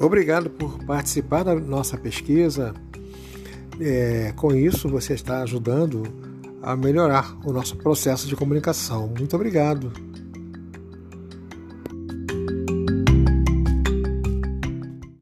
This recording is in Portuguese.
Obrigado por participar da nossa pesquisa. É, com isso, você está ajudando a melhorar o nosso processo de comunicação. Muito obrigado.